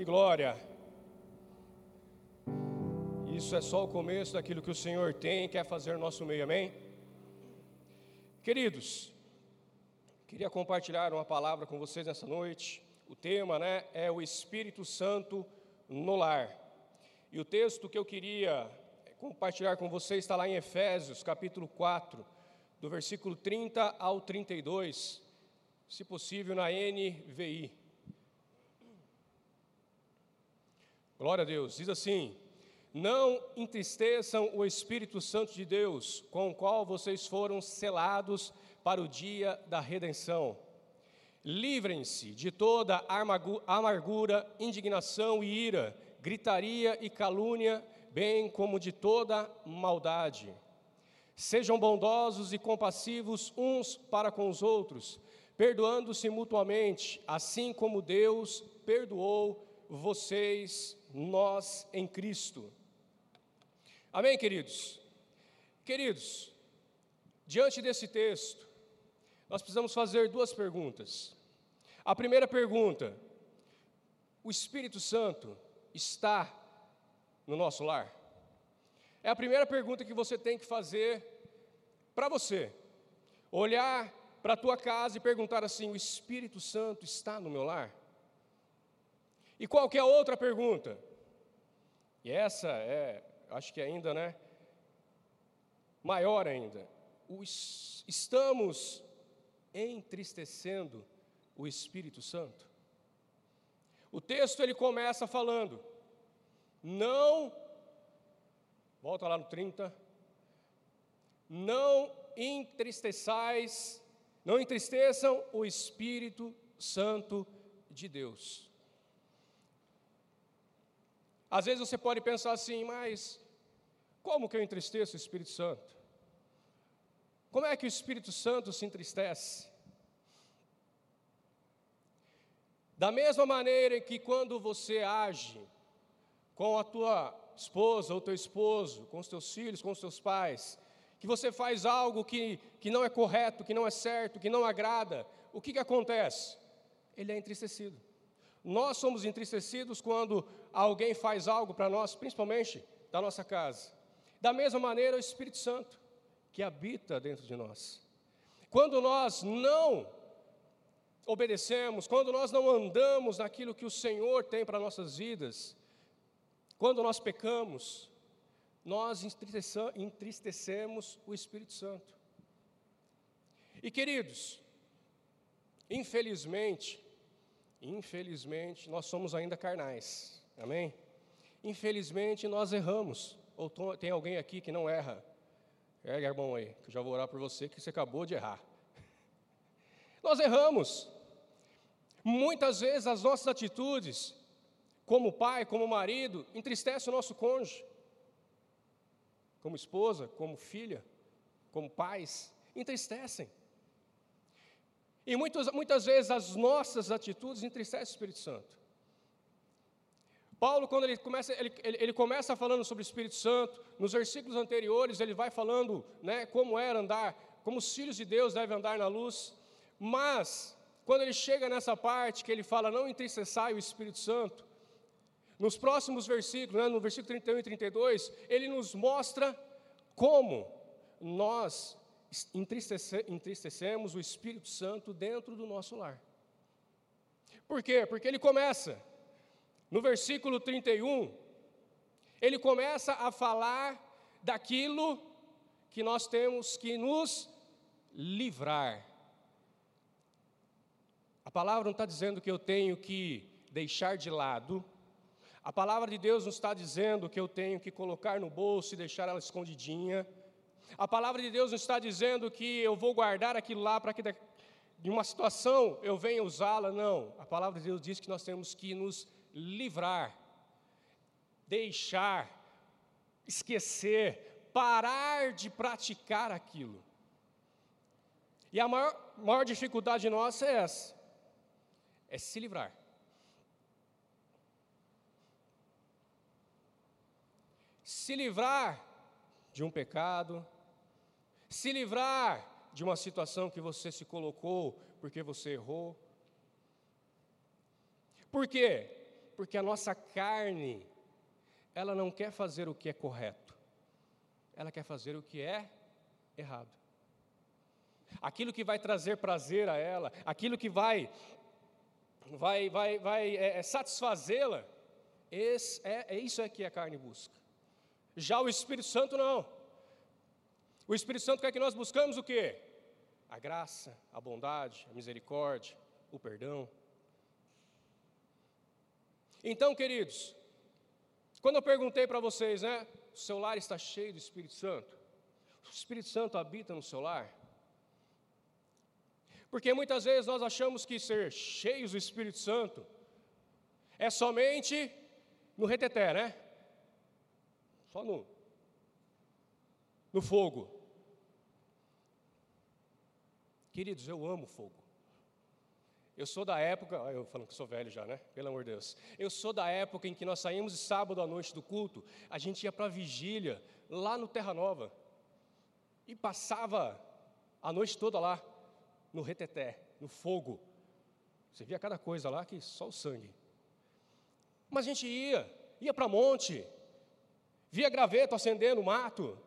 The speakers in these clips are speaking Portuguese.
Que glória! Isso é só o começo daquilo que o Senhor tem e quer fazer no nosso meio, amém? Queridos, queria compartilhar uma palavra com vocês nessa noite. O tema, né, é o Espírito Santo no lar. E o texto que eu queria compartilhar com vocês está lá em Efésios, capítulo 4, do versículo 30 ao 32, se possível na NVI. Glória a Deus. Diz assim: Não entristeçam o Espírito Santo de Deus, com o qual vocês foram selados para o dia da redenção. Livrem-se de toda amargura, indignação e ira, gritaria e calúnia, bem como de toda maldade. Sejam bondosos e compassivos uns para com os outros, perdoando-se mutuamente, assim como Deus perdoou vocês nós em Cristo. Amém, queridos? Queridos, diante desse texto, nós precisamos fazer duas perguntas. A primeira pergunta: o Espírito Santo está no nosso lar? É a primeira pergunta que você tem que fazer para você. Olhar para a tua casa e perguntar assim: o Espírito Santo está no meu lar? E qual que é outra pergunta? E essa é, acho que ainda, né? Maior ainda. Os, estamos entristecendo o Espírito Santo? O texto ele começa falando: não, volta lá no 30, não entristeçais, não entristeçam o Espírito Santo de Deus. Às vezes você pode pensar assim, mas como que eu entristeço o Espírito Santo? Como é que o Espírito Santo se entristece? Da mesma maneira que quando você age com a tua esposa ou teu esposo, com os teus filhos, com os teus pais, que você faz algo que, que não é correto, que não é certo, que não agrada, o que, que acontece? Ele é entristecido. Nós somos entristecidos quando alguém faz algo para nós, principalmente da nossa casa. Da mesma maneira, o Espírito Santo, que habita dentro de nós. Quando nós não obedecemos, quando nós não andamos naquilo que o Senhor tem para nossas vidas, quando nós pecamos, nós entristecemos o Espírito Santo. E queridos, infelizmente, Infelizmente, nós somos ainda carnais. Amém? Infelizmente, nós erramos. Ou tem alguém aqui que não erra? Ergue a mão aí, que eu já vou orar por você, que você acabou de errar. Nós erramos. Muitas vezes as nossas atitudes, como pai, como marido, entristecem o nosso cônjuge. Como esposa, como filha, como pais, entristecem. E muitas, muitas vezes as nossas atitudes entristecem o Espírito Santo. Paulo, quando ele começa, ele, ele, ele, começa falando sobre o Espírito Santo, nos versículos anteriores ele vai falando né, como era andar, como os filhos de Deus devem andar na luz, mas quando ele chega nessa parte que ele fala, não entristeçai o Espírito Santo, nos próximos versículos, né, no versículo 31 e 32, ele nos mostra como nós entristece, entristecemos o Espírito Santo dentro do nosso lar. Por quê? Porque ele começa, no versículo 31, ele começa a falar daquilo que nós temos que nos livrar. A palavra não está dizendo que eu tenho que deixar de lado, a palavra de Deus não está dizendo que eu tenho que colocar no bolso e deixar ela escondidinha. A palavra de Deus está dizendo que eu vou guardar aquilo lá para que de uma situação eu venha usá-la, não. A palavra de Deus diz que nós temos que nos livrar, deixar, esquecer, parar de praticar aquilo. E a maior, maior dificuldade nossa é essa: é se livrar. Se livrar de um pecado, se livrar de uma situação que você se colocou porque você errou. Por quê? Porque a nossa carne, ela não quer fazer o que é correto, ela quer fazer o que é errado. Aquilo que vai trazer prazer a ela, aquilo que vai, vai, vai, vai é, é satisfazê-la, é, é isso é que a carne busca. Já o Espírito Santo não. O Espírito Santo quer que nós buscamos o quê? A graça, a bondade, a misericórdia, o perdão. Então, queridos, quando eu perguntei para vocês, né, o seu lar está cheio do Espírito Santo? O Espírito Santo habita no seu lar? Porque muitas vezes nós achamos que ser cheios do Espírito Santo é somente no reteté, né? Só no, no fogo. Queridos, eu amo fogo. Eu sou da época, eu falando que sou velho já, né? Pelo amor de Deus. Eu sou da época em que nós saímos de sábado à noite do culto, a gente ia para a vigília, lá no Terra Nova, e passava a noite toda lá, no reteté, no fogo. Você via cada coisa lá que só o sangue. Mas a gente ia, ia para monte, via graveto acendendo mato.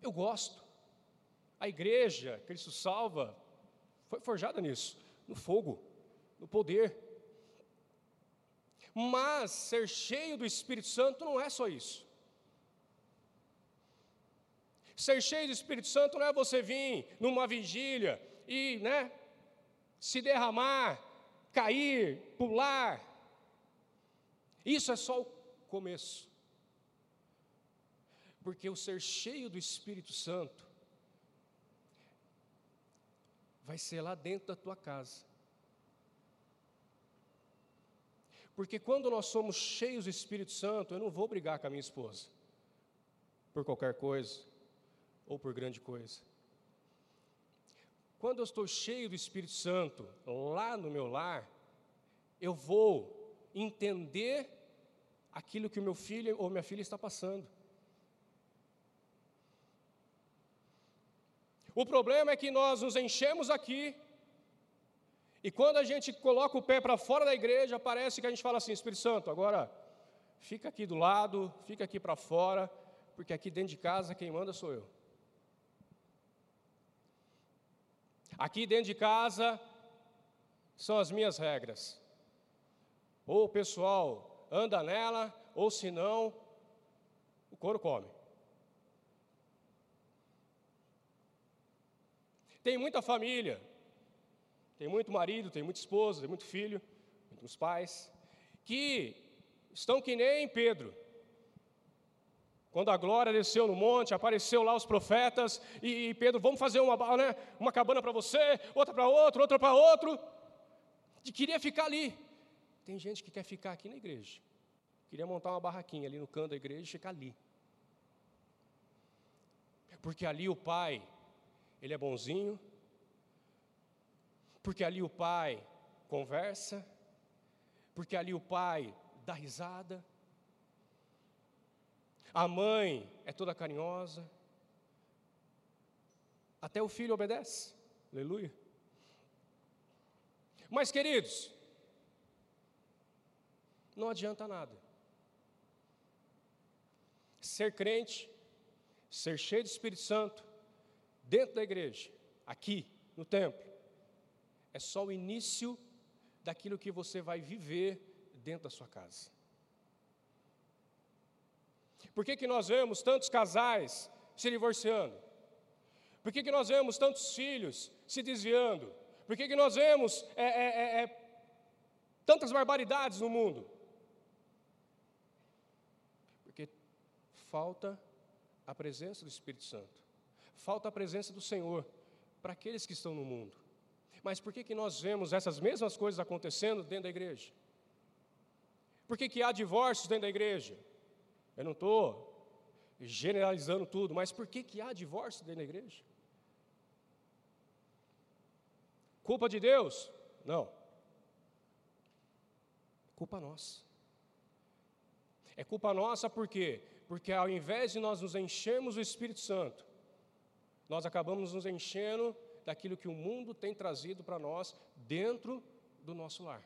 Eu gosto. A igreja, Cristo salva, foi forjada nisso, no fogo, no poder. Mas ser cheio do Espírito Santo não é só isso. Ser cheio do Espírito Santo não é você vir numa vigília e, né, se derramar, cair, pular. Isso é só o começo. Porque o ser cheio do Espírito Santo vai ser lá dentro da tua casa. Porque quando nós somos cheios do Espírito Santo, eu não vou brigar com a minha esposa por qualquer coisa ou por grande coisa. Quando eu estou cheio do Espírito Santo lá no meu lar, eu vou entender aquilo que o meu filho ou minha filha está passando. O problema é que nós nos enchemos aqui, e quando a gente coloca o pé para fora da igreja, parece que a gente fala assim: Espírito Santo, agora fica aqui do lado, fica aqui para fora, porque aqui dentro de casa quem manda sou eu. Aqui dentro de casa são as minhas regras. Ou o pessoal anda nela, ou se não, o couro come. Tem muita família, tem muito marido, tem muita esposa, tem muito filho, muitos pais, que estão que nem Pedro. Quando a glória desceu no monte, apareceu lá os profetas, e, Pedro, vamos fazer uma, né, uma cabana para você, outra para outro, outra para outro. E queria ficar ali. Tem gente que quer ficar aqui na igreja. Queria montar uma barraquinha ali no canto da igreja e ficar ali. Porque ali o pai ele é bonzinho, porque ali o pai conversa, porque ali o pai dá risada, a mãe é toda carinhosa, até o filho obedece, aleluia. Mas, queridos, não adianta nada. Ser crente, ser cheio do Espírito Santo, dentro da igreja, aqui, no templo, é só o início daquilo que você vai viver dentro da sua casa. Por que, que nós vemos tantos casais se divorciando? Por que, que nós vemos tantos filhos se desviando? Por que, que nós vemos é, é, é, é tantas barbaridades no mundo? Porque falta a presença do Espírito Santo falta a presença do Senhor para aqueles que estão no mundo. Mas por que, que nós vemos essas mesmas coisas acontecendo dentro da igreja? Por que, que há divórcios dentro da igreja? Eu não estou generalizando tudo, mas por que, que há divórcio dentro da igreja? Culpa de Deus? Não. Culpa nossa. É culpa nossa por quê? Porque ao invés de nós nos enchermos do Espírito Santo, nós acabamos nos enchendo daquilo que o mundo tem trazido para nós dentro do nosso lar.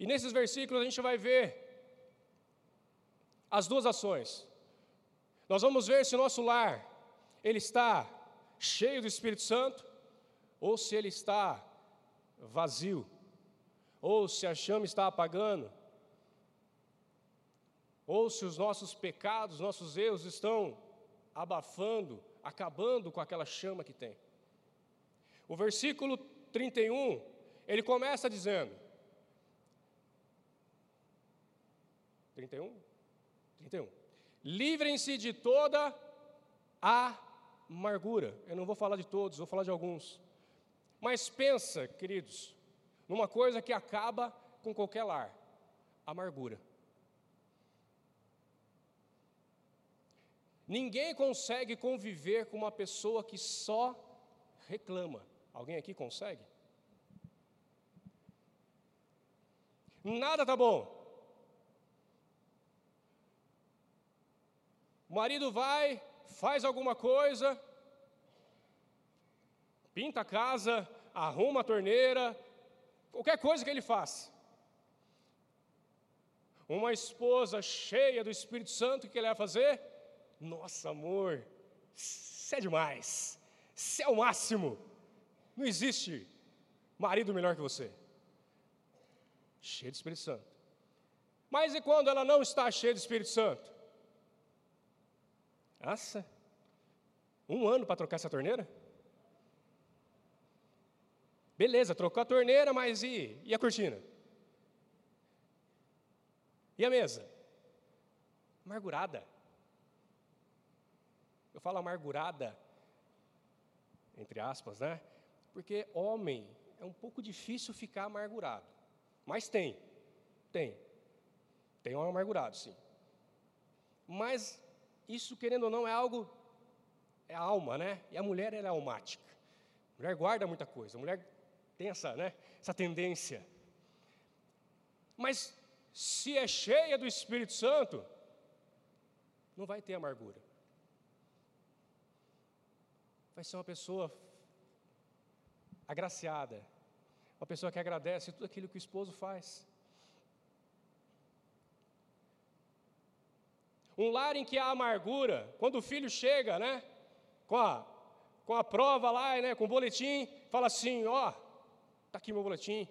E nesses versículos a gente vai ver as duas ações. Nós vamos ver se o nosso lar ele está cheio do Espírito Santo ou se ele está vazio, ou se a chama está apagando, ou se os nossos pecados, nossos erros estão abafando, acabando com aquela chama que tem. O versículo 31, ele começa dizendo: 31? 31. Livrem-se de toda a amargura. Eu não vou falar de todos, vou falar de alguns. Mas pensa, queridos, numa coisa que acaba com qualquer lar: amargura. Ninguém consegue conviver com uma pessoa que só reclama. Alguém aqui consegue? Nada tá bom. O marido vai, faz alguma coisa, pinta a casa, arruma a torneira, qualquer coisa que ele faça. Uma esposa cheia do Espírito Santo, o que ele vai fazer? Nossa, amor, isso é demais, isso é o máximo. Não existe marido melhor que você. Cheio de Espírito Santo. Mas e quando ela não está cheia de Espírito Santo? Nossa, um ano para trocar essa torneira? Beleza, trocou a torneira, mas e, e a cortina? E a mesa? Amargurada. Eu falo amargurada, entre aspas, né? Porque homem é um pouco difícil ficar amargurado. Mas tem, tem. Tem um amargurado, sim. Mas isso, querendo ou não, é algo, é a alma, né? E a mulher, ela é almática. A mulher guarda muita coisa, a mulher tem essa, né, essa tendência. Mas se é cheia do Espírito Santo, não vai ter amargura. Vai ser uma pessoa agraciada, uma pessoa que agradece tudo aquilo que o esposo faz. Um lar em que há amargura, quando o filho chega, né, com a, com a prova lá, né, com o boletim, fala assim: ó, tá aqui meu boletim.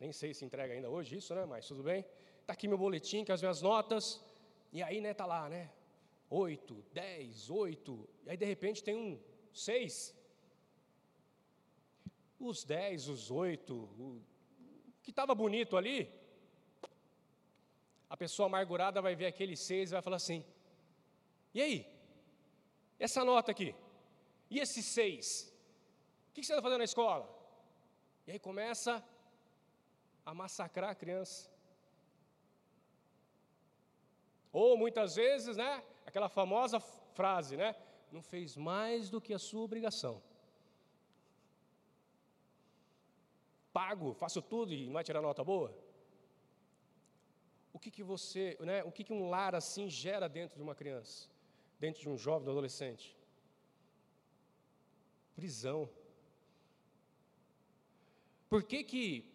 Nem sei se entrega ainda hoje isso, né, mas tudo bem. Tá aqui meu boletim, com as minhas notas. E aí, né, tá lá, né, oito, dez, oito. E aí, de repente, tem um seis. Os dez, os oito, o que estava bonito ali, a pessoa amargurada vai ver aquele seis e vai falar assim: e aí? Essa nota aqui? E esse seis? O que você está fazendo na escola? E aí começa a massacrar a criança. Ou muitas vezes, né? Aquela famosa frase, né? Não fez mais do que a sua obrigação. Pago, faço tudo e não vai tirar nota boa? o que, que você, né, o que, que um lar assim gera dentro de uma criança, dentro de um jovem, de um adolescente? Prisão. Por que, que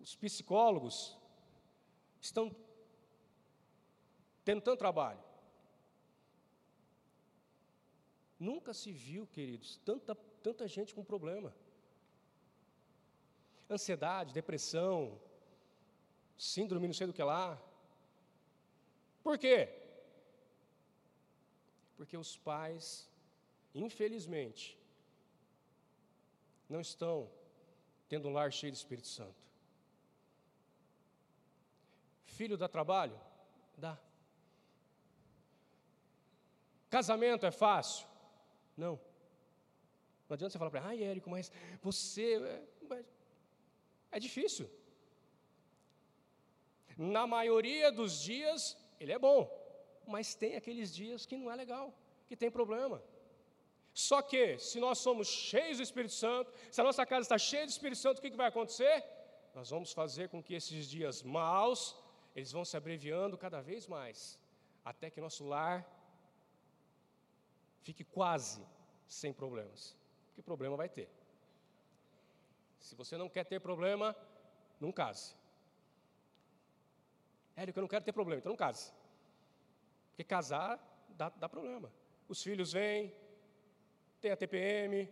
os psicólogos estão tendo tanto trabalho? Nunca se viu, queridos, tanta, tanta gente com problema. Ansiedade, depressão, síndrome não sei do que lá. Por quê? Porque os pais, infelizmente, não estão tendo um lar cheio de Espírito Santo. Filho dá trabalho? Dá. Casamento é fácil? Não. Não adianta você falar para ele, ai, Érico, mas você. É, é difícil. Na maioria dos dias, ele é bom, mas tem aqueles dias que não é legal, que tem problema. Só que, se nós somos cheios do Espírito Santo, se a nossa casa está cheia do Espírito Santo, o que, que vai acontecer? Nós vamos fazer com que esses dias maus, eles vão se abreviando cada vez mais, até que nosso lar fique quase sem problemas. Porque problema vai ter. Se você não quer ter problema, não case. Érico, eu não quero ter problema, então não case. Porque casar dá, dá problema. Os filhos vêm, tem a TPM,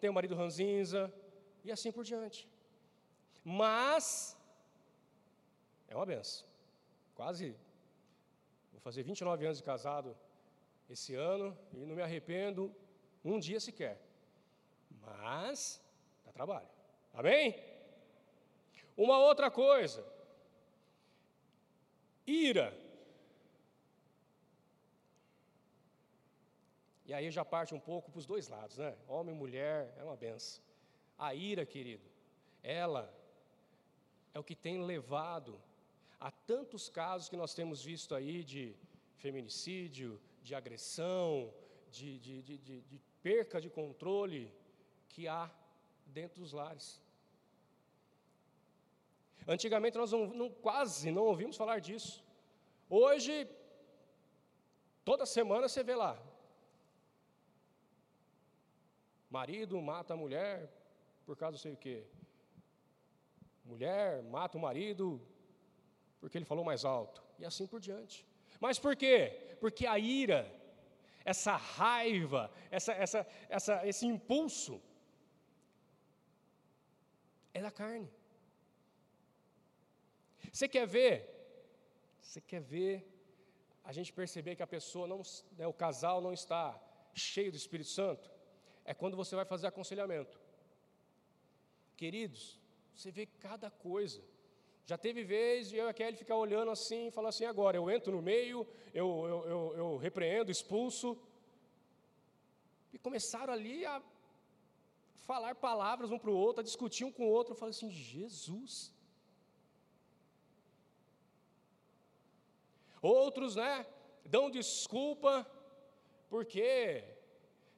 tem o marido ranzinza, e assim por diante. Mas, é uma benção. Quase, vou fazer 29 anos de casado esse ano, e não me arrependo um dia sequer. Mas, dá trabalho. Amém? Uma outra coisa, ira. E aí já parte um pouco para os dois lados, né? Homem e mulher é uma benção. A ira, querido, ela é o que tem levado a tantos casos que nós temos visto aí de feminicídio, de agressão, de, de, de, de, perca de controle que há dentro dos lares. Antigamente nós não, não, quase não ouvimos falar disso. Hoje, toda semana você vê lá. Marido mata a mulher por causa não sei o quê. Mulher mata o marido porque ele falou mais alto. E assim por diante. Mas por quê? Porque a ira, essa raiva, essa, essa, essa, esse impulso, é da carne. Você quer ver? Você quer ver a gente perceber que a pessoa não, né, o casal não está cheio do Espírito Santo? É quando você vai fazer aconselhamento. Queridos, você vê cada coisa. Já teve vez de eu e a Kelly ficar olhando assim e falar assim: agora eu entro no meio, eu, eu, eu, eu repreendo, expulso. E começaram ali a falar palavras um para o outro, a discutir um com o outro. Eu falei assim: Jesus. Outros, né, dão desculpa porque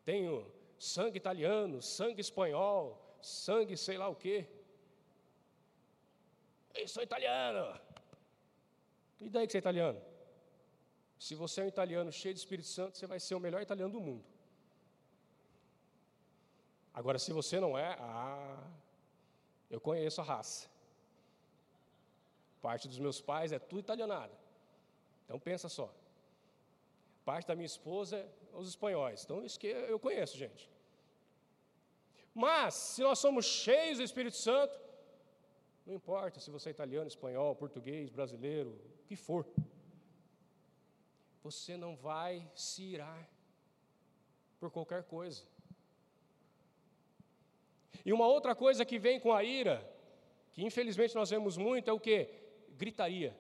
tenho sangue italiano, sangue espanhol, sangue sei lá o quê. Eu sou italiano. E daí que você é italiano? Se você é um italiano cheio de Espírito Santo, você vai ser o melhor italiano do mundo. Agora, se você não é, ah, eu conheço a raça. Parte dos meus pais é tudo italianada. Então pensa só. Parte da minha esposa é os espanhóis. Então isso que eu conheço, gente. Mas, se nós somos cheios do Espírito Santo, não importa se você é italiano, espanhol, português, brasileiro, o que for, você não vai se irar por qualquer coisa. E uma outra coisa que vem com a ira, que infelizmente nós vemos muito, é o que? Gritaria.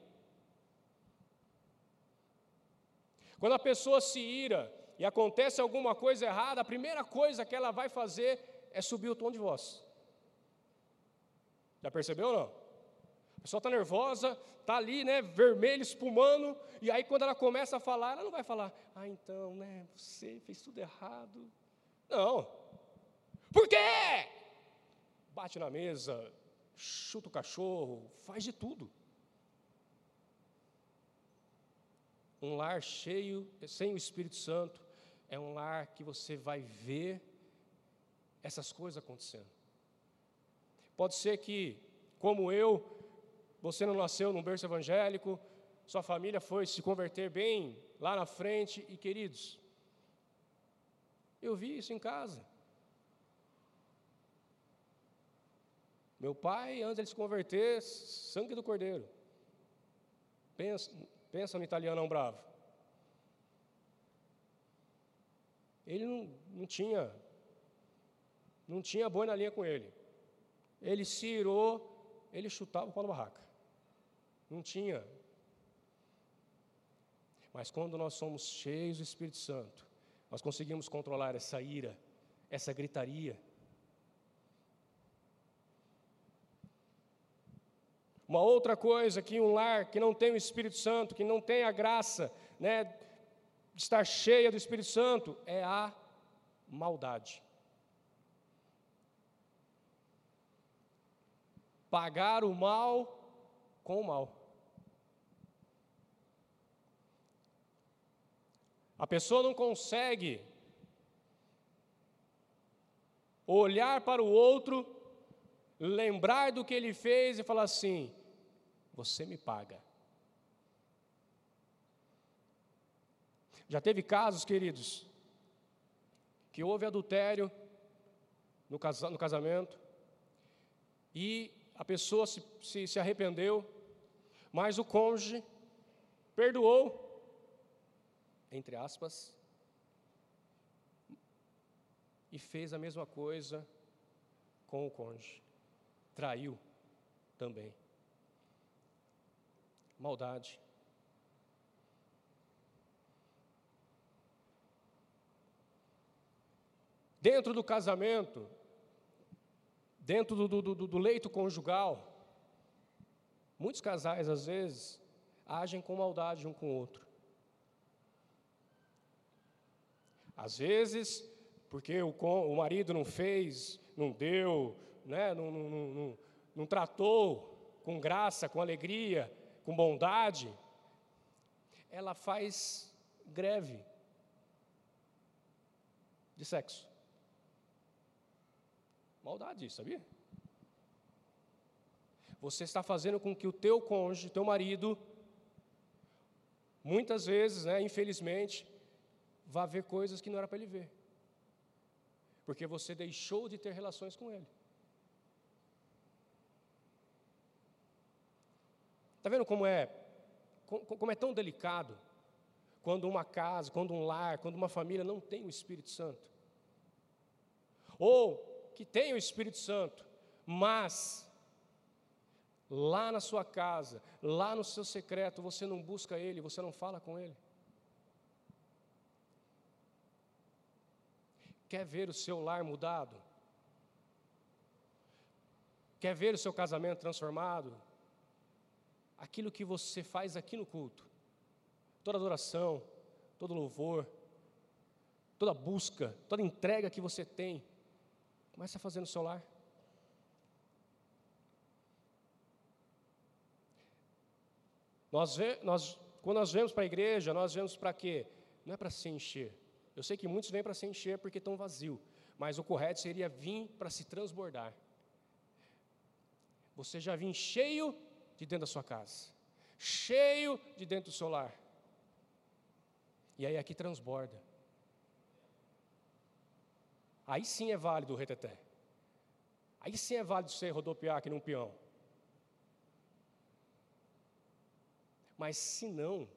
Quando a pessoa se ira e acontece alguma coisa errada, a primeira coisa que ela vai fazer é subir o tom de voz. Já percebeu ou não? A pessoa está nervosa, está ali, né, vermelho, espumando, e aí quando ela começa a falar, ela não vai falar, ah, então, né, você fez tudo errado. Não. Por quê? Bate na mesa, chuta o cachorro, faz de tudo. Um lar cheio, sem o Espírito Santo, é um lar que você vai ver essas coisas acontecendo. Pode ser que, como eu, você não nasceu num berço evangélico, sua família foi se converter bem lá na frente, e queridos, eu vi isso em casa. Meu pai, antes de se converter, sangue do cordeiro. Pensa, pensa no italianão bravo. Ele não, não tinha não tinha boi na linha com ele. Ele se irou, ele chutava o pau barraca. Não tinha. Mas quando nós somos cheios do Espírito Santo, nós conseguimos controlar essa ira, essa gritaria. Uma outra coisa que um lar que não tem o Espírito Santo, que não tem a graça, né, de estar cheia do Espírito Santo, é a maldade. Pagar o mal com o mal. A pessoa não consegue olhar para o outro lembrar do que ele fez e falar assim: Você me paga. Já teve casos, queridos, que houve adultério no, casa, no casamento e a pessoa se, se, se arrependeu, mas o cônjuge perdoou, entre aspas, e fez a mesma coisa com o cônjuge. Traiu também. Maldade. Dentro do casamento, dentro do, do, do, do leito conjugal, muitos casais, às vezes, agem com maldade um com o outro. Às vezes, porque o, o marido não fez, não deu, né, não, não, não, não tratou com graça, com alegria, com bondade, ela faz greve de sexo. Maldade sabia? Você está fazendo com que o teu cônjuge, teu marido, muitas vezes, né, infelizmente, vá ver coisas que não era para ele ver. Porque você deixou de ter relações com ele. Está vendo como é, como é tão delicado quando uma casa, quando um lar, quando uma família não tem o Espírito Santo? Ou que tem o Espírito Santo, mas lá na sua casa, lá no seu secreto, você não busca Ele, você não fala com Ele. Quer ver o seu lar mudado? Quer ver o seu casamento transformado? Aquilo que você faz aqui no culto, toda adoração, todo louvor, toda busca, toda entrega que você tem, Começa a fazer no seu lar. Nós, vê, nós quando nós vemos para a igreja, nós vemos para quê? Não é para se encher. Eu sei que muitos vêm para se encher porque estão vazios, mas o correto seria vir para se transbordar. Você já vem cheio de dentro da sua casa, cheio de dentro do seu lar. E aí aqui transborda. Aí sim é válido o reteté. Aí sim é válido você rodopiar aqui num peão. Mas se não,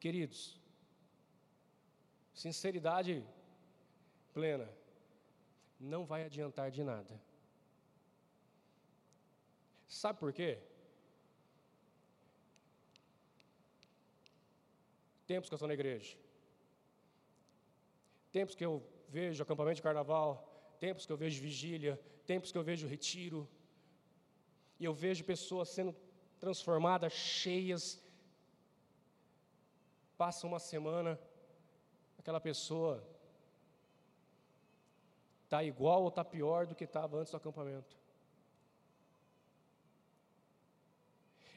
queridos, sinceridade plena, não vai adiantar de nada. Sabe por quê? Tempos que eu estou na igreja, tempos que eu vejo acampamento de carnaval, tempos que eu vejo vigília, tempos que eu vejo retiro, e eu vejo pessoas sendo transformadas, cheias. Passa uma semana, aquela pessoa está igual ou está pior do que estava antes do acampamento.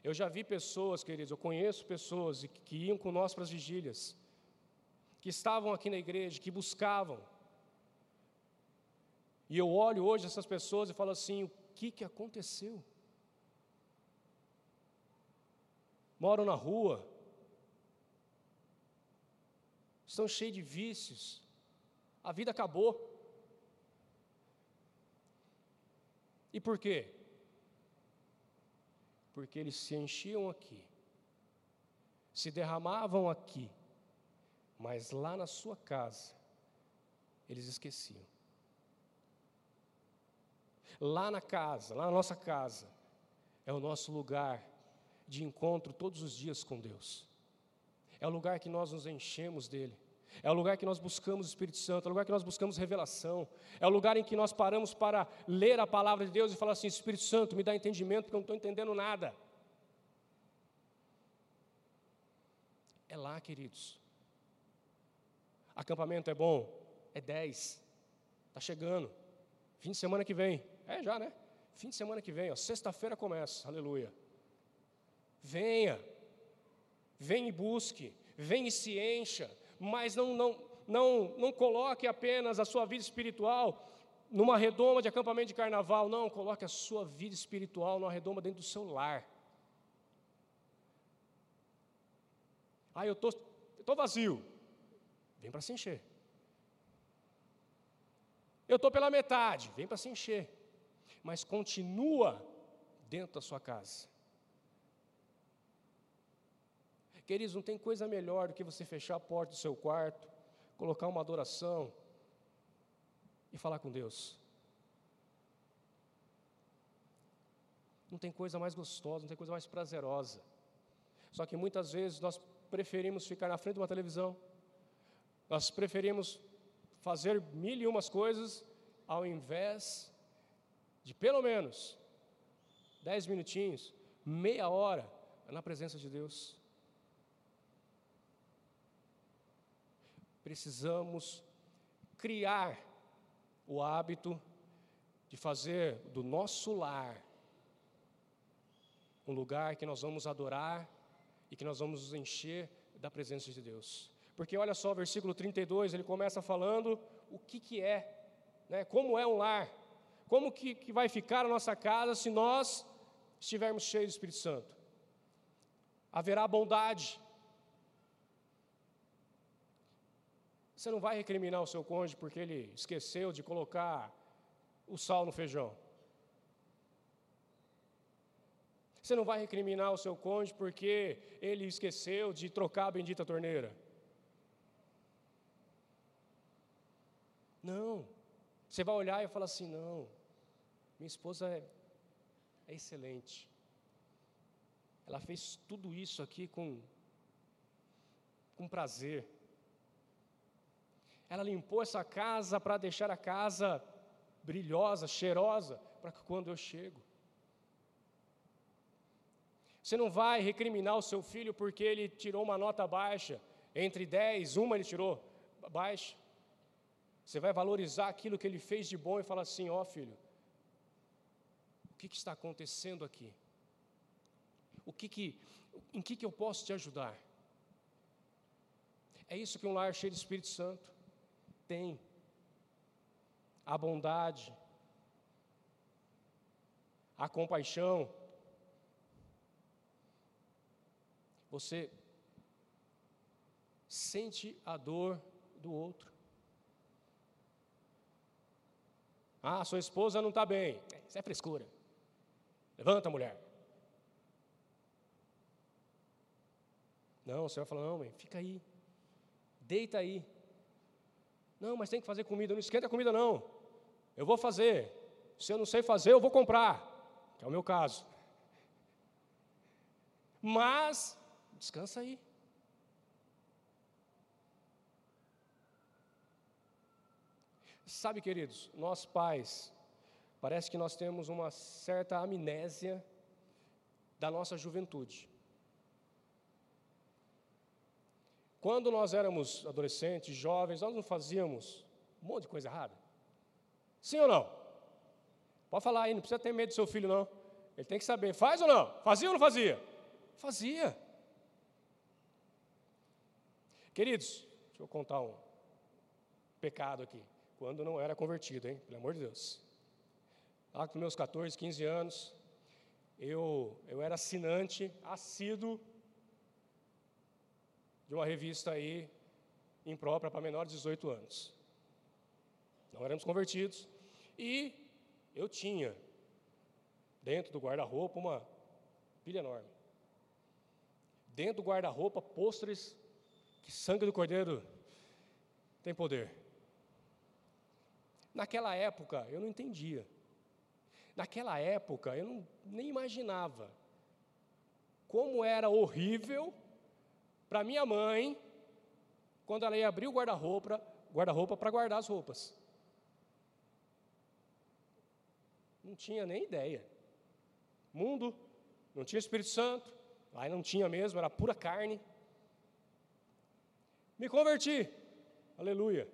Eu já vi pessoas, queridos, eu conheço pessoas que iam com nós para as vigílias, que estavam aqui na igreja, que buscavam, e eu olho hoje essas pessoas e falo assim: o que, que aconteceu? Moram na rua, estão cheios de vícios, a vida acabou. E por quê? Porque eles se enchiam aqui, se derramavam aqui, mas lá na sua casa, eles esqueciam lá na casa, lá na nossa casa, é o nosso lugar de encontro todos os dias com Deus. É o lugar que nós nos enchemos dele. É o lugar que nós buscamos o Espírito Santo, é o lugar que nós buscamos revelação, é o lugar em que nós paramos para ler a palavra de Deus e falar assim: Espírito Santo, me dá entendimento, porque eu não estou entendendo nada. É lá, queridos. Acampamento é bom? É 10. Está chegando. Fim de semana que vem. É já, né? Fim de semana que vem, sexta-feira começa, aleluia. Venha, venha e busque, venha e se encha, mas não, não, não, não coloque apenas a sua vida espiritual numa redoma de acampamento de carnaval, não, coloque a sua vida espiritual numa redoma dentro do seu lar. Ah, eu tô, tô vazio. Vem para se encher. Eu estou pela metade, vem para se encher. Mas continua dentro da sua casa. Queridos, não tem coisa melhor do que você fechar a porta do seu quarto, colocar uma adoração e falar com Deus. Não tem coisa mais gostosa, não tem coisa mais prazerosa. Só que muitas vezes nós preferimos ficar na frente de uma televisão, nós preferimos fazer mil e umas coisas, ao invés de pelo menos dez minutinhos, meia hora na presença de Deus. precisamos criar o hábito de fazer do nosso lar um lugar que nós vamos adorar e que nós vamos nos encher da presença de Deus. Porque olha só, versículo 32, ele começa falando o que, que é, né, como é um lar, como que, que vai ficar a nossa casa se nós estivermos cheios do Espírito Santo. Haverá bondade, Você não vai recriminar o seu cônjuge porque ele esqueceu de colocar o sal no feijão. Você não vai recriminar o seu cônjuge porque ele esqueceu de trocar a bendita torneira. Não. Você vai olhar e falar assim: não, minha esposa é, é excelente. Ela fez tudo isso aqui com, com prazer. Ela limpou essa casa para deixar a casa brilhosa, cheirosa, para que quando eu chego. Você não vai recriminar o seu filho porque ele tirou uma nota baixa, entre 10, uma ele tirou baixa. Você vai valorizar aquilo que ele fez de bom e falar assim: ó oh, filho, que, que, está acontecendo aqui? O que que, em que, que eu posso te ajudar? É isso que um lar cheio de Espírito Santo tem, a bondade, a compaixão. Você sente a dor do outro. Ah, sua esposa não está bem. Isso é frescura. Levanta, mulher. Não, o senhor vai falar, não, mãe, fica aí. Deita aí. Não, mas tem que fazer comida. Não esquenta a comida, não. Eu vou fazer. Se eu não sei fazer, eu vou comprar. Que é o meu caso. Mas, descansa aí. Sabe, queridos, nós pais, parece que nós temos uma certa amnésia da nossa juventude. Quando nós éramos adolescentes, jovens, nós não fazíamos um monte de coisa errada? Sim ou não? Pode falar aí, não precisa ter medo do seu filho, não. Ele tem que saber, faz ou não? Fazia ou não fazia? Fazia. Queridos, deixa eu contar um pecado aqui. Quando não era convertido, hein? Pelo amor de Deus. Lá com meus 14, 15 anos, eu, eu era assinante assíduo de uma revista aí imprópria para menores de 18 anos. Não éramos convertidos. E eu tinha dentro do guarda-roupa uma pilha enorme. Dentro do guarda-roupa, pôsteres que sangue do cordeiro tem poder. Naquela época eu não entendia. Naquela época eu não, nem imaginava como era horrível para minha mãe, quando ela ia abrir o guarda-roupa guarda para guardar as roupas. Não tinha nem ideia. Mundo, não tinha Espírito Santo, aí não tinha mesmo, era pura carne. Me converti, aleluia.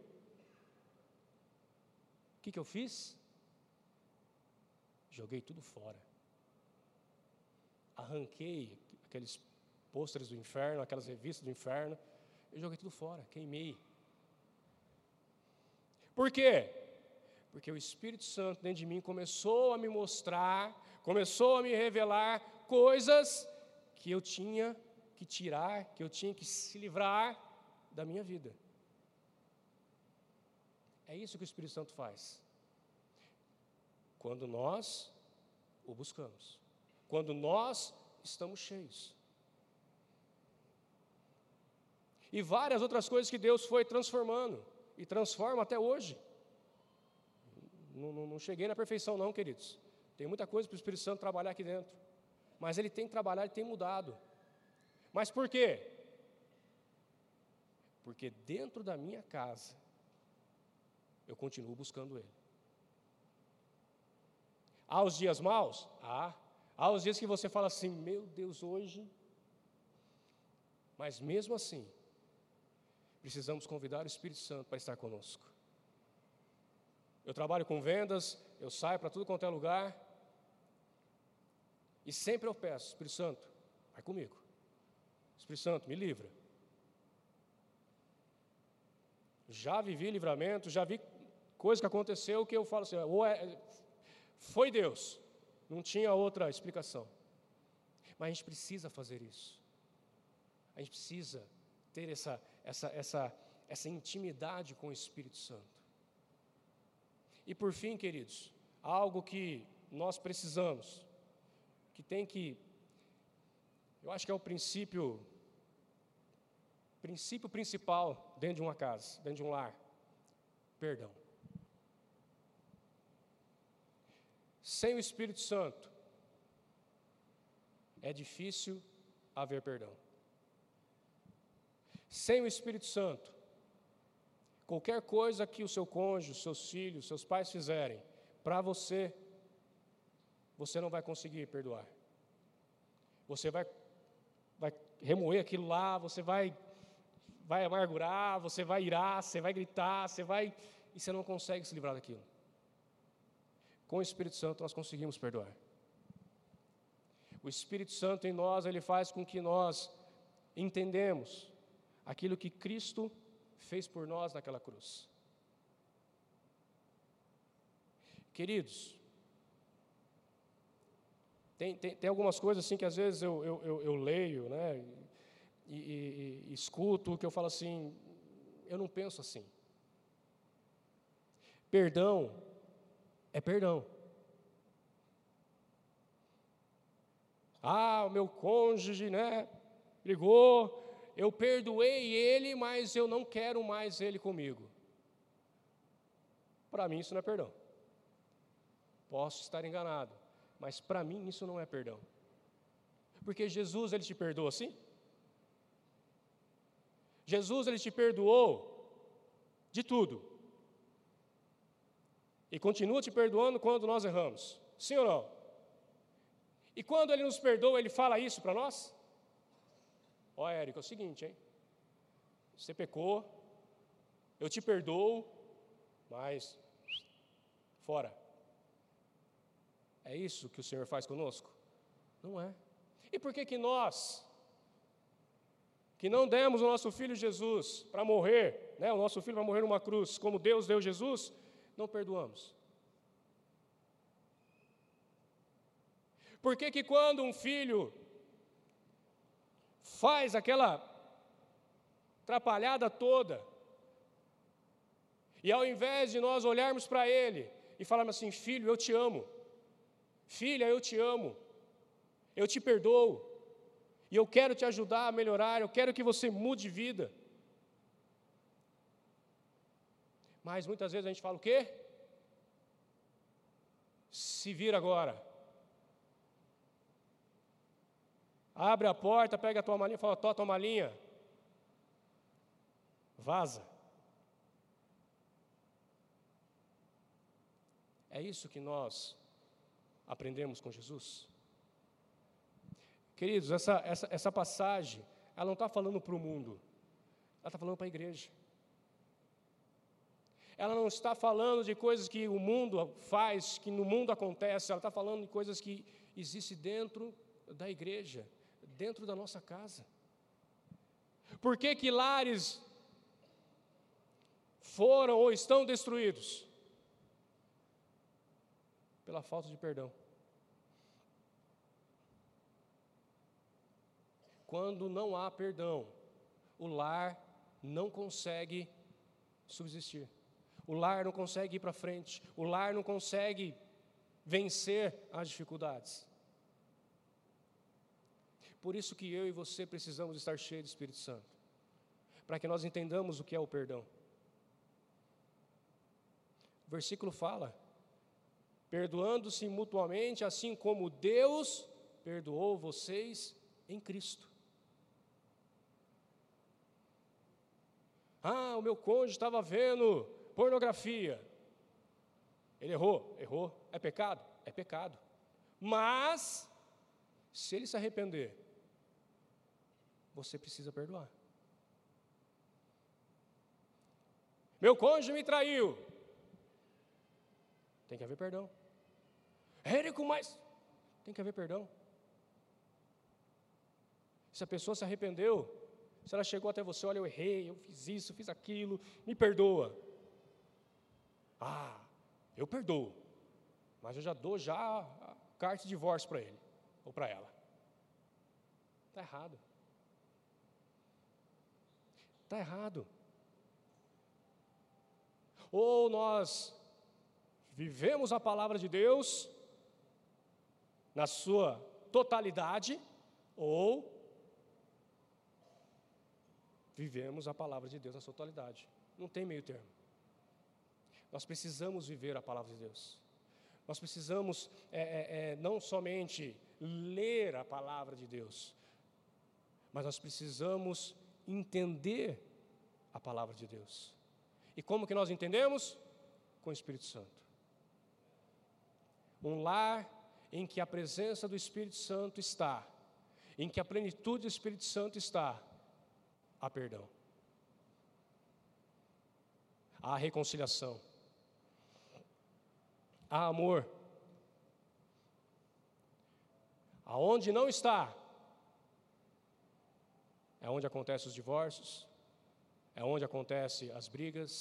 O que, que eu fiz? Joguei tudo fora. Arranquei aqueles pôsteres do inferno, aquelas revistas do inferno. Eu joguei tudo fora, queimei. Por quê? Porque o Espírito Santo dentro de mim começou a me mostrar, começou a me revelar coisas que eu tinha que tirar, que eu tinha que se livrar da minha vida. É isso que o Espírito Santo faz. Quando nós o buscamos. Quando nós estamos cheios. E várias outras coisas que Deus foi transformando e transforma até hoje. Não, não, não cheguei na perfeição, não, queridos. Tem muita coisa para o Espírito Santo trabalhar aqui dentro. Mas ele tem que trabalhar, ele tem mudado. Mas por quê? Porque dentro da minha casa, eu continuo buscando Ele. Há os dias maus? Há. Há os dias que você fala assim, meu Deus, hoje. Mas mesmo assim, precisamos convidar o Espírito Santo para estar conosco. Eu trabalho com vendas, eu saio para tudo quanto é lugar. E sempre eu peço, Espírito Santo, vai comigo. Espírito Santo, me livra. Já vivi livramento, já vi coisa que aconteceu que eu falo assim, ou é, foi Deus, não tinha outra explicação. Mas a gente precisa fazer isso. A gente precisa ter essa, essa, essa, essa intimidade com o Espírito Santo. E por fim, queridos, algo que nós precisamos, que tem que, eu acho que é o princípio princípio principal dentro de uma casa, dentro de um lar: perdão. Sem o Espírito Santo, é difícil haver perdão. Sem o Espírito Santo, qualquer coisa que o seu cônjuge, seus filhos, seus pais fizerem para você, você não vai conseguir perdoar. Você vai, vai remoer aquilo lá, você vai vai amargurar, você vai irar, você vai gritar, você vai. e você não consegue se livrar daquilo. Com o Espírito Santo nós conseguimos perdoar. O Espírito Santo em nós, ele faz com que nós entendemos aquilo que Cristo fez por nós naquela cruz. Queridos, tem, tem, tem algumas coisas assim que às vezes eu, eu, eu, eu leio, né? e, e, e escuto que eu falo assim, eu não penso assim. Perdão é perdão. Ah, o meu cônjuge, né, ligou, eu perdoei ele, mas eu não quero mais ele comigo. Para mim isso não é perdão. Posso estar enganado, mas para mim isso não é perdão. Porque Jesus ele te perdoa assim? Jesus ele te perdoou de tudo. E continua te perdoando quando nós erramos. Sim ou não? E quando ele nos perdoa, ele fala isso para nós? Ó, Érico, é o seguinte, hein? Você pecou, eu te perdoo, mas fora. É isso que o Senhor faz conosco? Não é. E por que que nós que não demos o nosso filho Jesus para morrer, né, o nosso filho vai morrer numa cruz, como Deus deu Jesus, não perdoamos. Por que, que quando um filho faz aquela atrapalhada toda, e ao invés de nós olharmos para ele e falarmos assim: Filho, eu te amo, filha, eu te amo, eu te perdoo, e eu quero te ajudar a melhorar, eu quero que você mude de vida. Mas muitas vezes a gente fala o quê? Se vira agora. Abre a porta, pega a tua malinha, fala, tua, tua malinha. Vaza. É isso que nós aprendemos com Jesus. Queridos, essa, essa, essa passagem, ela não está falando para o mundo, ela está falando para a igreja. Ela não está falando de coisas que o mundo faz, que no mundo acontece, ela está falando de coisas que existem dentro da igreja, dentro da nossa casa. Por que, que lares foram ou estão destruídos? pela falta de perdão. Quando não há perdão, o lar não consegue subsistir. O lar não consegue ir para frente. O lar não consegue vencer as dificuldades. Por isso que eu e você precisamos estar cheios do Espírito Santo, para que nós entendamos o que é o perdão. O versículo fala: perdoando-se mutuamente, assim como Deus perdoou vocês em Cristo. Ah, o meu cônjuge estava vendo pornografia. Ele errou, errou. É pecado? É pecado. Mas, se ele se arrepender, você precisa perdoar. Meu cônjuge me traiu. Tem que haver perdão. Érico, mas tem que haver perdão. Se a pessoa se arrependeu, se ela chegou até você, olha, eu errei, eu fiz isso, fiz aquilo, me perdoa. Ah, eu perdoo, mas eu já dou já a carta de divórcio para ele ou para ela. Está errado. Está errado. Ou nós vivemos a palavra de Deus na sua totalidade, ou vivemos a palavra de Deus na sua totalidade. Não tem meio termo. Nós precisamos viver a palavra de Deus. Nós precisamos é, é, é, não somente ler a palavra de Deus, mas nós precisamos entender a palavra de Deus. E como que nós entendemos? Com o Espírito Santo. Um lar em que a presença do Espírito Santo está, em que a plenitude do Espírito Santo está, há perdão, há reconciliação, há amor. Aonde não está, é onde acontecem os divórcios, é onde acontecem as brigas,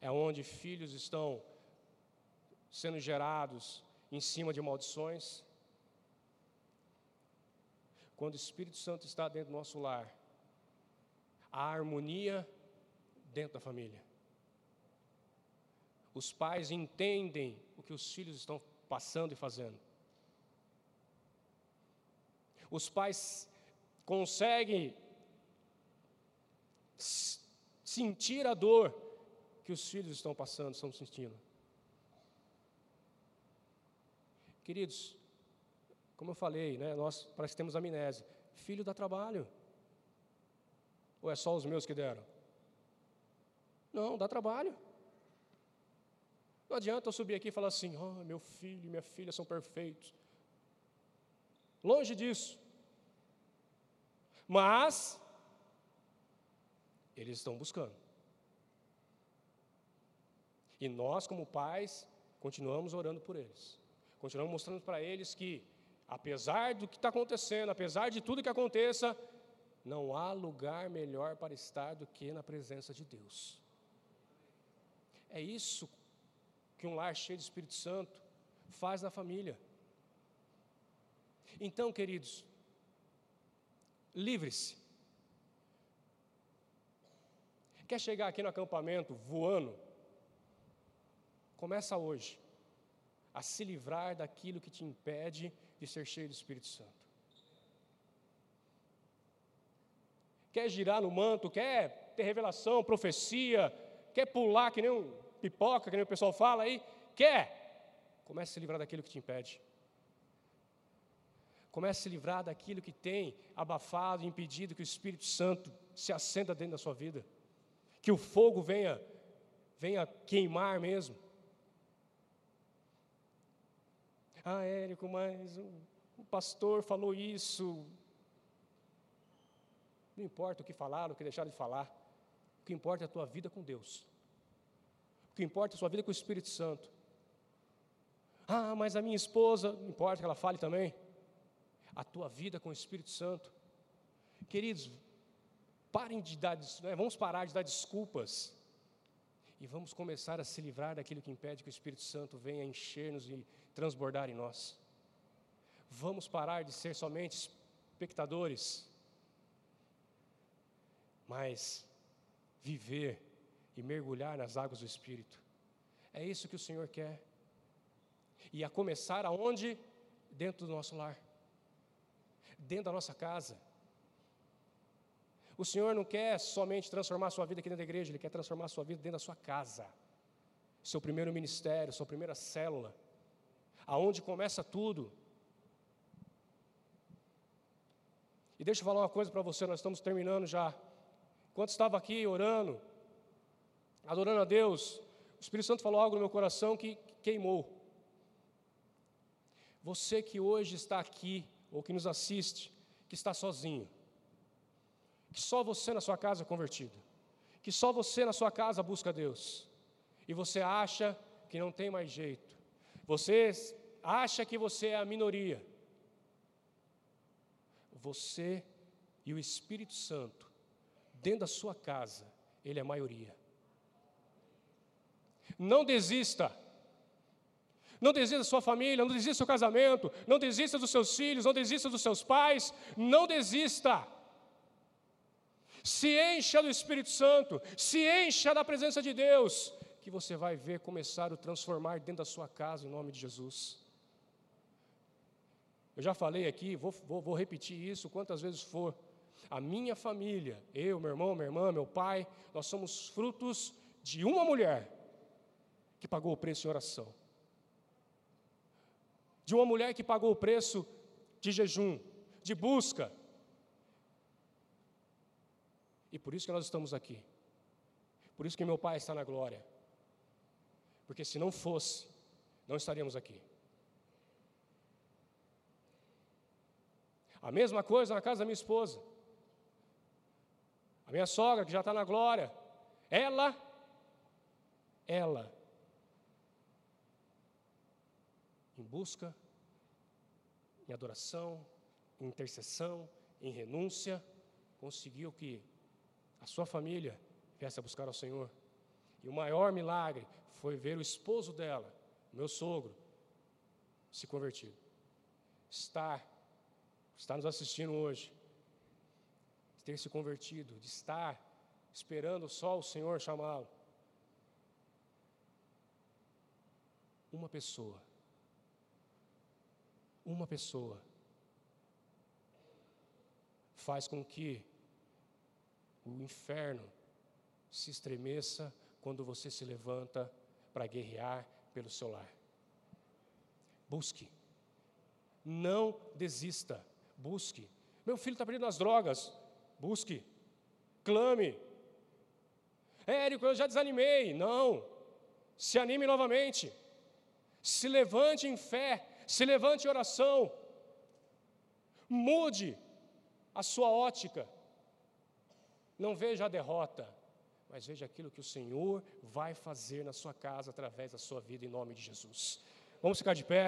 é onde filhos estão sendo gerados em cima de maldições. Quando o Espírito Santo está dentro do nosso lar, a harmonia dentro da família. Os pais entendem o que os filhos estão passando e fazendo. Os pais conseguem sentir a dor que os filhos estão passando, estão sentindo. Queridos, como eu falei, né, nós parece que temos amnésia. Filho dá trabalho. Ou é só os meus que deram? Não, dá trabalho. Não adianta eu subir aqui e falar assim: oh, meu filho e minha filha são perfeitos. Longe disso. Mas, eles estão buscando. E nós, como pais, continuamos orando por eles. Continuamos mostrando para eles que, apesar do que está acontecendo, apesar de tudo que aconteça, não há lugar melhor para estar do que na presença de Deus. É isso que um lar cheio de Espírito Santo faz na família. Então, queridos, livre-se. Quer chegar aqui no acampamento voando? Começa hoje a se livrar daquilo que te impede de ser cheio do Espírito Santo. Quer girar no manto, quer ter revelação, profecia, quer pular que nem um pipoca, que nem o pessoal fala aí? Quer? Comece a se livrar daquilo que te impede. Comece a se livrar daquilo que tem abafado, impedido que o Espírito Santo se acenda dentro da sua vida. Que o fogo venha, venha queimar mesmo. Ah, Érico, mas o, o pastor falou isso. Não importa o que falaram, o que deixaram de falar. O que importa é a tua vida com Deus. Que importa é a sua vida com o Espírito Santo. Ah, mas a minha esposa, não importa que ela fale também. A tua vida com o Espírito Santo. Queridos, parem de dar, né, vamos parar de dar desculpas e vamos começar a se livrar daquilo que impede que o Espírito Santo venha encher-nos e transbordar em nós. Vamos parar de ser somente espectadores, mas viver e mergulhar nas águas do Espírito. É isso que o Senhor quer. E a começar aonde? Dentro do nosso lar, dentro da nossa casa. O Senhor não quer somente transformar a sua vida aqui dentro da igreja, Ele quer transformar a sua vida dentro da sua casa. Seu primeiro ministério, sua primeira célula. Aonde começa tudo. E deixa eu falar uma coisa para você, nós estamos terminando já. Enquanto estava aqui orando, adorando a Deus, o Espírito Santo falou algo no meu coração que queimou. Você que hoje está aqui, ou que nos assiste, que está sozinho, que só você na sua casa é convertido, que só você na sua casa busca Deus, e você acha que não tem mais jeito, você acha que você é a minoria, você e o Espírito Santo, dentro da sua casa, ele é a maioria. Não desista. Não desista da sua família, não desista do seu casamento, não desista dos seus filhos, não desista dos seus pais, não desista. Se encha do Espírito Santo, se encha da presença de Deus, que você vai ver começar a transformar dentro da sua casa, em nome de Jesus. Eu já falei aqui, vou, vou, vou repetir isso quantas vezes for. A minha família, eu, meu irmão, minha irmã, meu pai, nós somos frutos de uma mulher que pagou o preço em oração. De uma mulher que pagou o preço de jejum, de busca. E por isso que nós estamos aqui. Por isso que meu pai está na glória. Porque se não fosse, não estaríamos aqui. A mesma coisa na casa da minha esposa. A minha sogra, que já está na glória, ela, ela em busca, em adoração, em intercessão, em renúncia, conseguiu que a sua família viesse a buscar ao Senhor. E o maior milagre foi ver o esposo dela, meu sogro, se convertido. Estar, está nos assistindo hoje, ter se convertido, de estar esperando só o Senhor chamá-lo. Uma pessoa uma pessoa faz com que o inferno se estremeça quando você se levanta para guerrear pelo seu lar. Busque. Não desista. Busque. Meu filho está perdendo as drogas. Busque. Clame. Érico, eu já desanimei. Não. Se anime novamente. Se levante em fé se levante em oração, mude a sua ótica, não veja a derrota, mas veja aquilo que o Senhor vai fazer na sua casa através da sua vida, em nome de Jesus. Vamos ficar de pé.